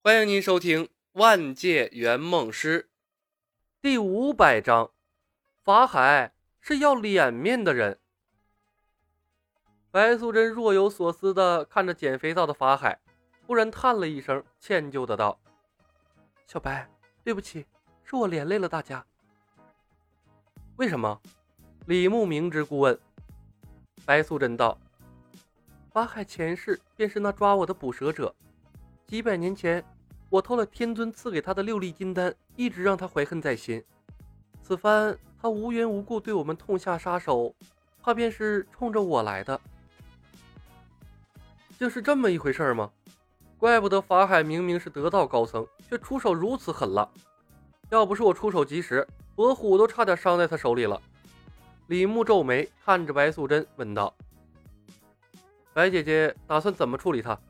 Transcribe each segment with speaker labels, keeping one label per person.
Speaker 1: 欢迎您收听《万界圆梦师》第五百章。法海是要脸面的人。白素贞若有所思的看着捡肥皂的法海，忽然叹了一声，歉疚的道：“小白，对不起，是我连累了大家。”为什么？李牧明知故问。白素贞道：“法海前世便是那抓我的捕蛇者。”几百年前，我偷了天尊赐给他的六粒金丹，一直让他怀恨在心。此番他无缘无故对我们痛下杀手，怕便是冲着我来的。竟是这么一回事吗？怪不得法海明明是得道高僧，却出手如此狠辣。要不是我出手及时，伯虎都差点伤在他手里了。李牧皱眉看着白素贞，问道：“白姐姐打算怎么处理他？”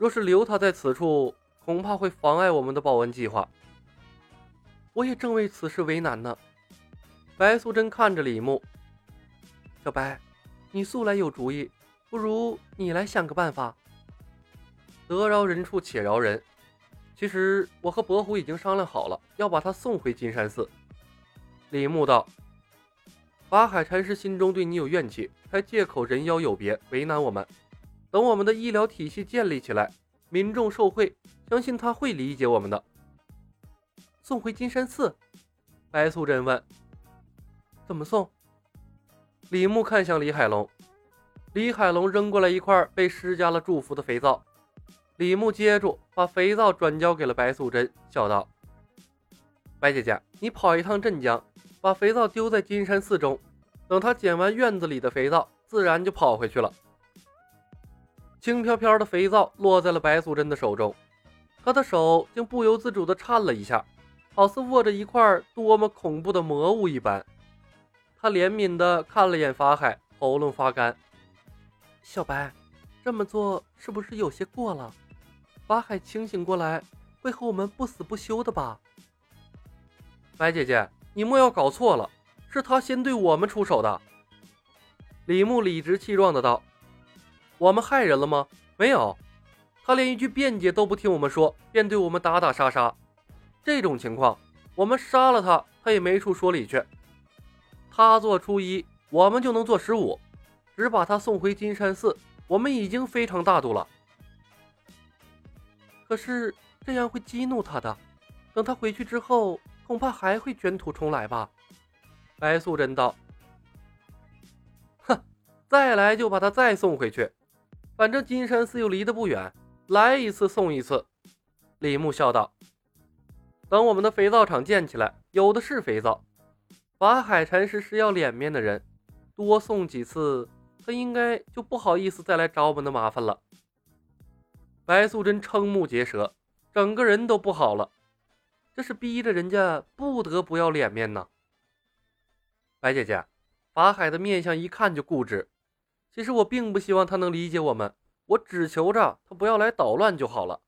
Speaker 1: 若是留他在此处，恐怕会妨碍我们的报恩计划。我也正为此事为难呢。白素贞看着李牧，小白，你素来有主意，不如你来想个办法。得饶人处且饶人。其实我和伯虎已经商量好了，要把他送回金山寺。李牧道：“法海禅师心中对你有怨气，才借口人妖有别，为难我们。”等我们的医疗体系建立起来，民众受惠，相信他会理解我们的。送回金山寺，白素贞问：“怎么送？”李牧看向李海龙，李海龙扔过来一块被施加了祝福的肥皂，李牧接住，把肥皂转交给了白素贞，笑道：“白姐姐，你跑一趟镇江，把肥皂丢在金山寺中，等他捡完院子里的肥皂，自然就跑回去了。”轻飘飘的肥皂落在了白素贞的手中，她的手竟不由自主地颤了一下，好似握着一块多么恐怖的魔物一般。她怜悯地看了眼法海，喉咙发干。小白，这么做是不是有些过了？法海清醒过来，会和我们不死不休的吧？白姐姐，你莫要搞错了，是他先对我们出手的。李牧理直气壮的道。我们害人了吗？没有，他连一句辩解都不听我们说，便对我们打打杀杀。这种情况，我们杀了他，他也没处说理去。他做初一，我们就能做十五，只把他送回金山寺，我们已经非常大度了。可是这样会激怒他的，等他回去之后，恐怕还会卷土重来吧？白素贞道：“哼，再来就把他再送回去。”反正金山寺又离得不远，来一次送一次。李牧笑道：“等我们的肥皂厂建起来，有的是肥皂。法海禅师是要脸面的人，多送几次，他应该就不好意思再来找我们的麻烦了。”白素贞瞠目结舌，整个人都不好了。这是逼着人家不得不要脸面呢。白姐姐，法海的面相一看就固执。其实我并不希望他能理解我们，我只求着他不要来捣乱就好了。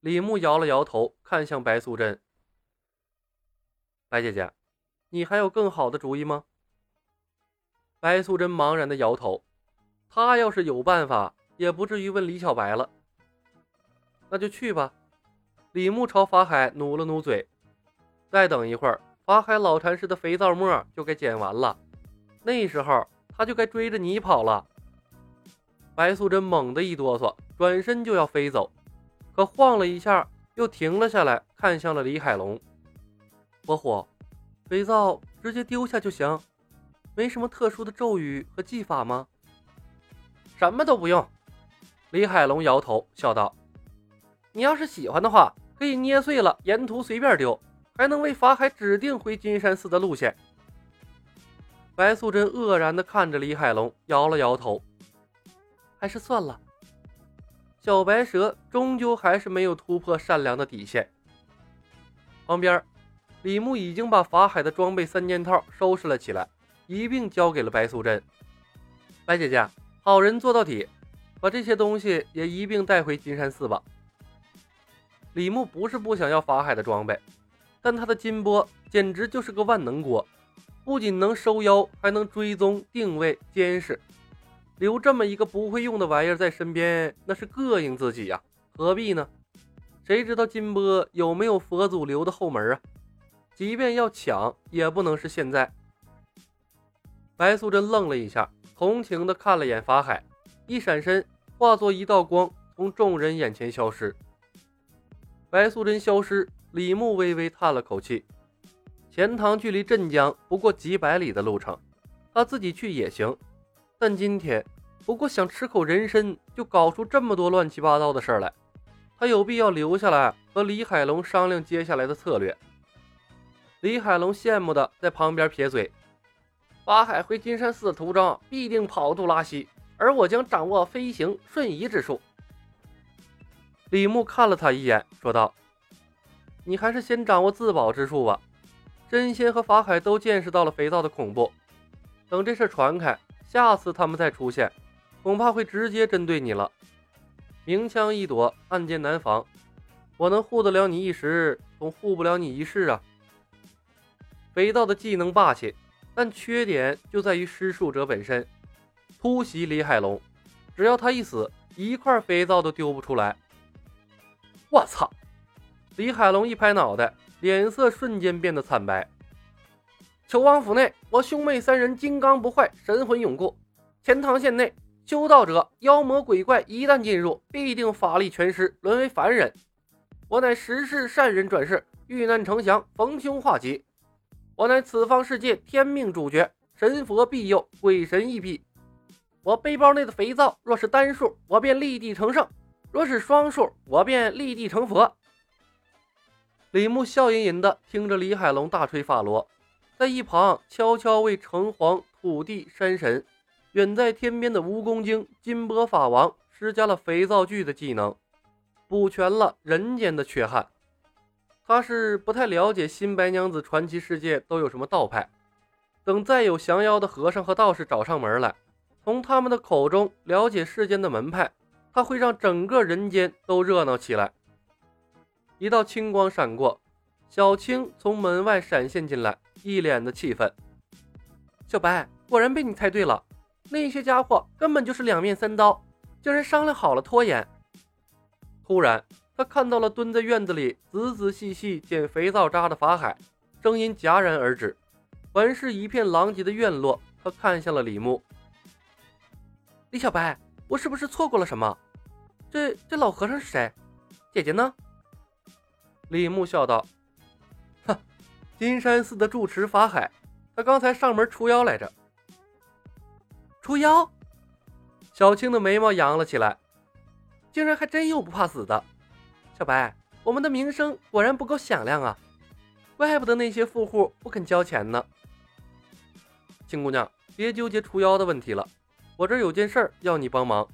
Speaker 1: 李牧摇了摇头，看向白素贞：“白姐姐，你还有更好的主意吗？”白素贞茫然的摇头，她要是有办法，也不至于问李小白了。那就去吧。李牧朝法海努了努嘴：“再等一会儿，法海老禅师的肥皂沫就该捡完了，那时候。”他就该追着你跑了。白素贞猛地一哆嗦，转身就要飞走，可晃了一下，又停了下来，看向了李海龙。伯虎，肥皂直接丢下就行，没什么特殊的咒语和技法吗？什么都不用。李海龙摇头笑道：“你要是喜欢的话，可以捏碎了，沿途随便丢，还能为法海指定回金山寺的路线。”白素贞愕然地看着李海龙，摇了摇头，还是算了。小白蛇终究还是没有突破善良的底线。旁边，李牧已经把法海的装备三件套收拾了起来，一并交给了白素贞。白姐姐，好人做到底，把这些东西也一并带回金山寺吧。李牧不是不想要法海的装备，但他的金钵简直就是个万能锅。不仅能收妖，还能追踪、定位、监视。留这么一个不会用的玩意儿在身边，那是膈应自己呀，何必呢？谁知道金波有没有佛祖留的后门啊？即便要抢，也不能是现在。白素贞愣了一下，同情地看了眼法海，一闪身，化作一道光，从众人眼前消失。白素贞消失，李牧微微叹了口气。钱塘距离镇江不过几百里的路程，他自己去也行，但今天不过想吃口人参，就搞出这么多乱七八糟的事来。他有必要留下来和李海龙商量接下来的策略。李海龙羡慕的在旁边撇嘴：“法海回金山寺的途中必定跑肚拉稀，而我将掌握飞行瞬移之术。”李牧看了他一眼，说道：“你还是先掌握自保之术吧。真仙和法海都见识到了肥皂的恐怖，等这事传开，下次他们再出现，恐怕会直接针对你了。”明枪易躲，暗箭难防。我能护得了你一时，总护不了你一世啊！肥皂的技能霸气，但缺点就在于施术者本身。突袭李海龙，只要他一死，一块肥皂都丢不出来。我操！李海龙一拍脑袋，脸色瞬间变得惨白。求王府内，我兄妹三人金刚不坏，神魂永固。钱塘县内。修道者、妖魔鬼怪一旦进入，必定法力全失，沦为凡人。我乃十世善人转世，遇难成祥，逢凶化吉。我乃此方世界天命主角，神佛庇佑，鬼神亦庇。我背包内的肥皂，若是单数，我便立地成圣；若是双数，我便立地成佛。李牧笑吟吟地听着李海龙大吹法螺，在一旁悄悄为城隍、土地、山神。远在天边的蜈蚣精金波法王施加了肥皂剧的技能，补全了人间的缺憾。他是不太了解新白娘子传奇世界都有什么道派，等再有降妖的和尚和道士找上门来，从他们的口中了解世间的门派，他会让整个人间都热闹起来。一道青光闪过，小青从门外闪现进来，一脸的气愤：“小白，果然被你猜对了。”那些家伙根本就是两面三刀，竟然商量好了拖延。突然，他看到了蹲在院子里仔仔细细捡肥皂渣的法海，声音戛然而止。环视一片狼藉的院落，他看向了李牧。李小白，我是不是错过了什么？这这老和尚是谁？姐姐呢？李牧笑道：“哼，金山寺的住持法海，他刚才上门除妖来着。”除妖，小青的眉毛扬了起来，竟然还真有不怕死的。小白，我们的名声果然不够响亮啊，怪不得那些富户不肯交钱呢。青姑娘，别纠结除妖的问题了，我这有件事儿要你帮忙。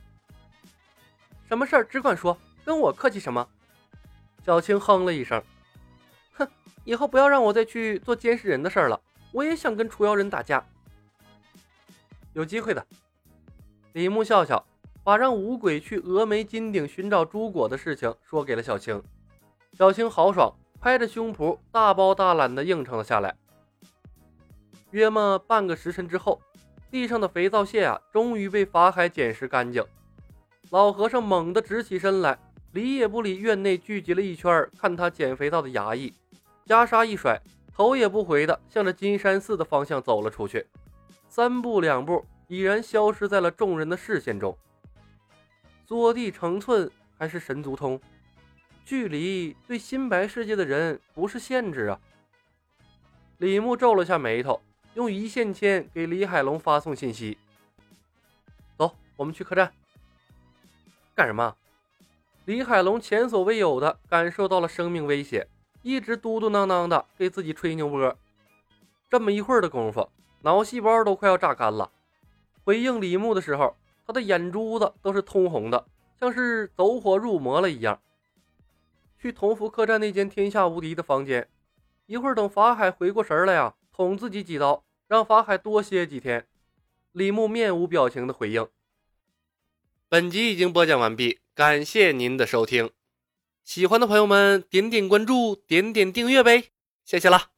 Speaker 1: 什么事儿？只管说，跟我客气什么？小青哼了一声，哼，以后不要让我再去做监视人的事儿了，我也想跟除妖人打架。有机会的，李牧笑笑，把让五鬼去峨眉金顶寻找朱果的事情说给了小青。小青豪爽，拍着胸脯，大包大揽地应承了下来。约么半个时辰之后，地上的肥皂屑啊，终于被法海捡拾干净。老和尚猛地直起身来，理也不理院内聚集了一圈看他捡肥皂的衙役，袈裟一甩，头也不回的向着金山寺的方向走了出去。三步两步，已然消失在了众人的视线中。坐地成寸还是神足通？距离对新白世界的人不是限制啊！李牧皱了下眉头，用一线牵给李海龙发送信息：“走，我们去客栈。”干什么？李海龙前所未有的感受到了生命威胁，一直嘟嘟囔囔的给自己吹牛波。这么一会儿的功夫。脑细胞都快要榨干了。回应李牧的时候，他的眼珠子都是通红的，像是走火入魔了一样。去同福客栈那间天下无敌的房间，一会儿等法海回过神来呀，捅自己几刀，让法海多歇几天。李牧面无表情的回应。本集已经播讲完毕，感谢您的收听。喜欢的朋友们，点点关注，点点订阅呗，谢谢了。